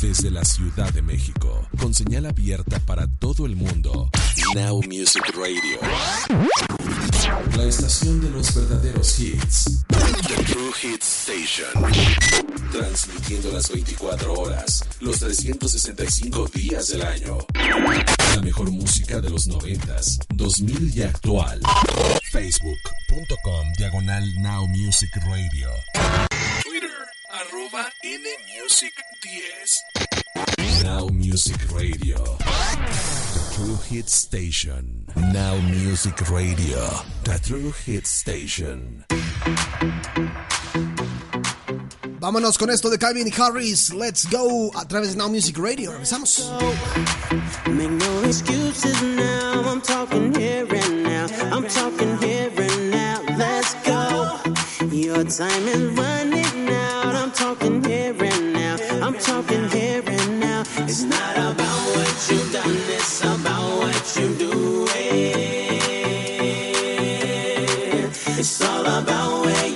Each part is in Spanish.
Desde la Ciudad de México, con señal abierta para todo el mundo, Now Music Radio. La estación de los verdaderos hits. The True Hits Station. Transmitiendo las 24 horas, los 365 días del año. La mejor música de los 90s, 2000 y actual. Facebook.com Diagonal Now Music Radio. Twitter arroba nmusic10. Now Music Radio. The True Hit Station. Now Music Radio. The True Hit Station. Vámonos con esto de Calvin Harris. Let's go a través de Now Music Radio. Regresamos. Make no excuses now. I'm talking here and now. I'm talking here and now. Let's go. Your time is running It's all about where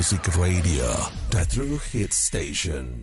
Music Radio. True Hit Station.